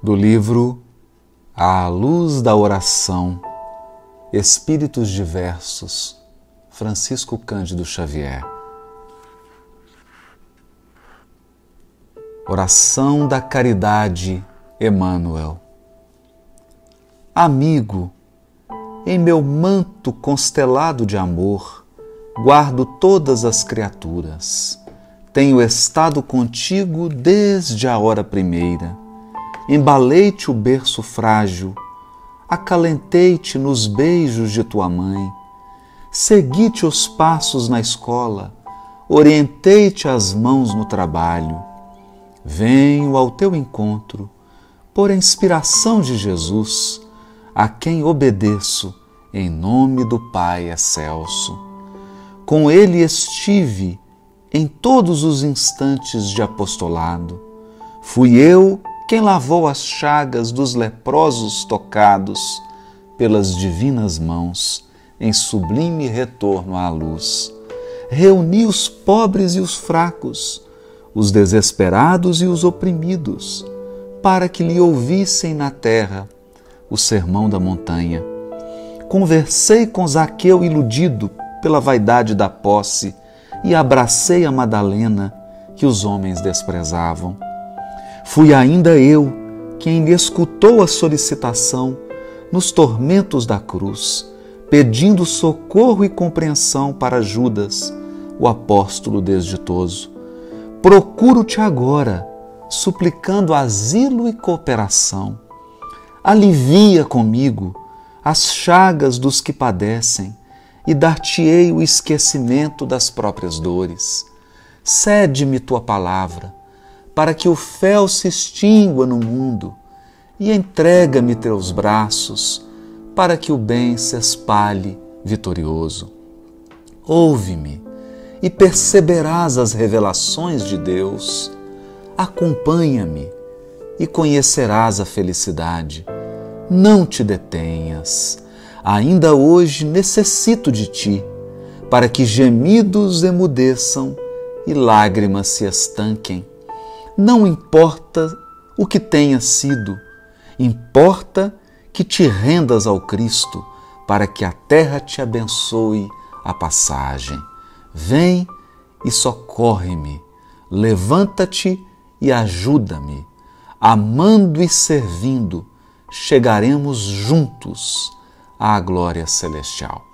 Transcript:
do livro À Luz da Oração, Espíritos Diversos, Francisco Cândido Xavier. Oração da Caridade, Emmanuel. Amigo, em meu manto constelado de amor, guardo todas as criaturas. Tenho estado contigo desde a hora primeira embalei-te o berço frágil, acalentei-te nos beijos de tua mãe, segui-te os passos na escola, orientei-te as mãos no trabalho. Venho ao teu encontro por inspiração de Jesus, a quem obedeço em nome do Pai excelso. Com ele estive em todos os instantes de apostolado. Fui eu quem lavou as chagas dos leprosos tocados pelas divinas mãos em sublime retorno à luz. Reuni os pobres e os fracos, os desesperados e os oprimidos, para que lhe ouvissem na terra o sermão da montanha. Conversei com Zaqueu iludido pela vaidade da posse e abracei a Madalena que os homens desprezavam Fui ainda eu quem lhe escutou a solicitação nos tormentos da cruz, pedindo socorro e compreensão para Judas, o apóstolo desditoso. Procuro-te agora, suplicando asilo e cooperação. Alivia comigo as chagas dos que padecem e dar-te-ei o esquecimento das próprias dores. Cede-me tua palavra para que o fel se extingua no mundo, e entrega-me teus braços, para que o bem se espalhe vitorioso. Ouve-me e perceberás as revelações de Deus. Acompanha-me e conhecerás a felicidade. Não te detenhas. Ainda hoje necessito de ti, para que gemidos emudeçam e lágrimas se estanquem não importa o que tenha sido, importa que te rendas ao Cristo para que a terra te abençoe a passagem. Vem e socorre-me, levanta-te e ajuda-me. Amando e servindo, chegaremos juntos à glória celestial.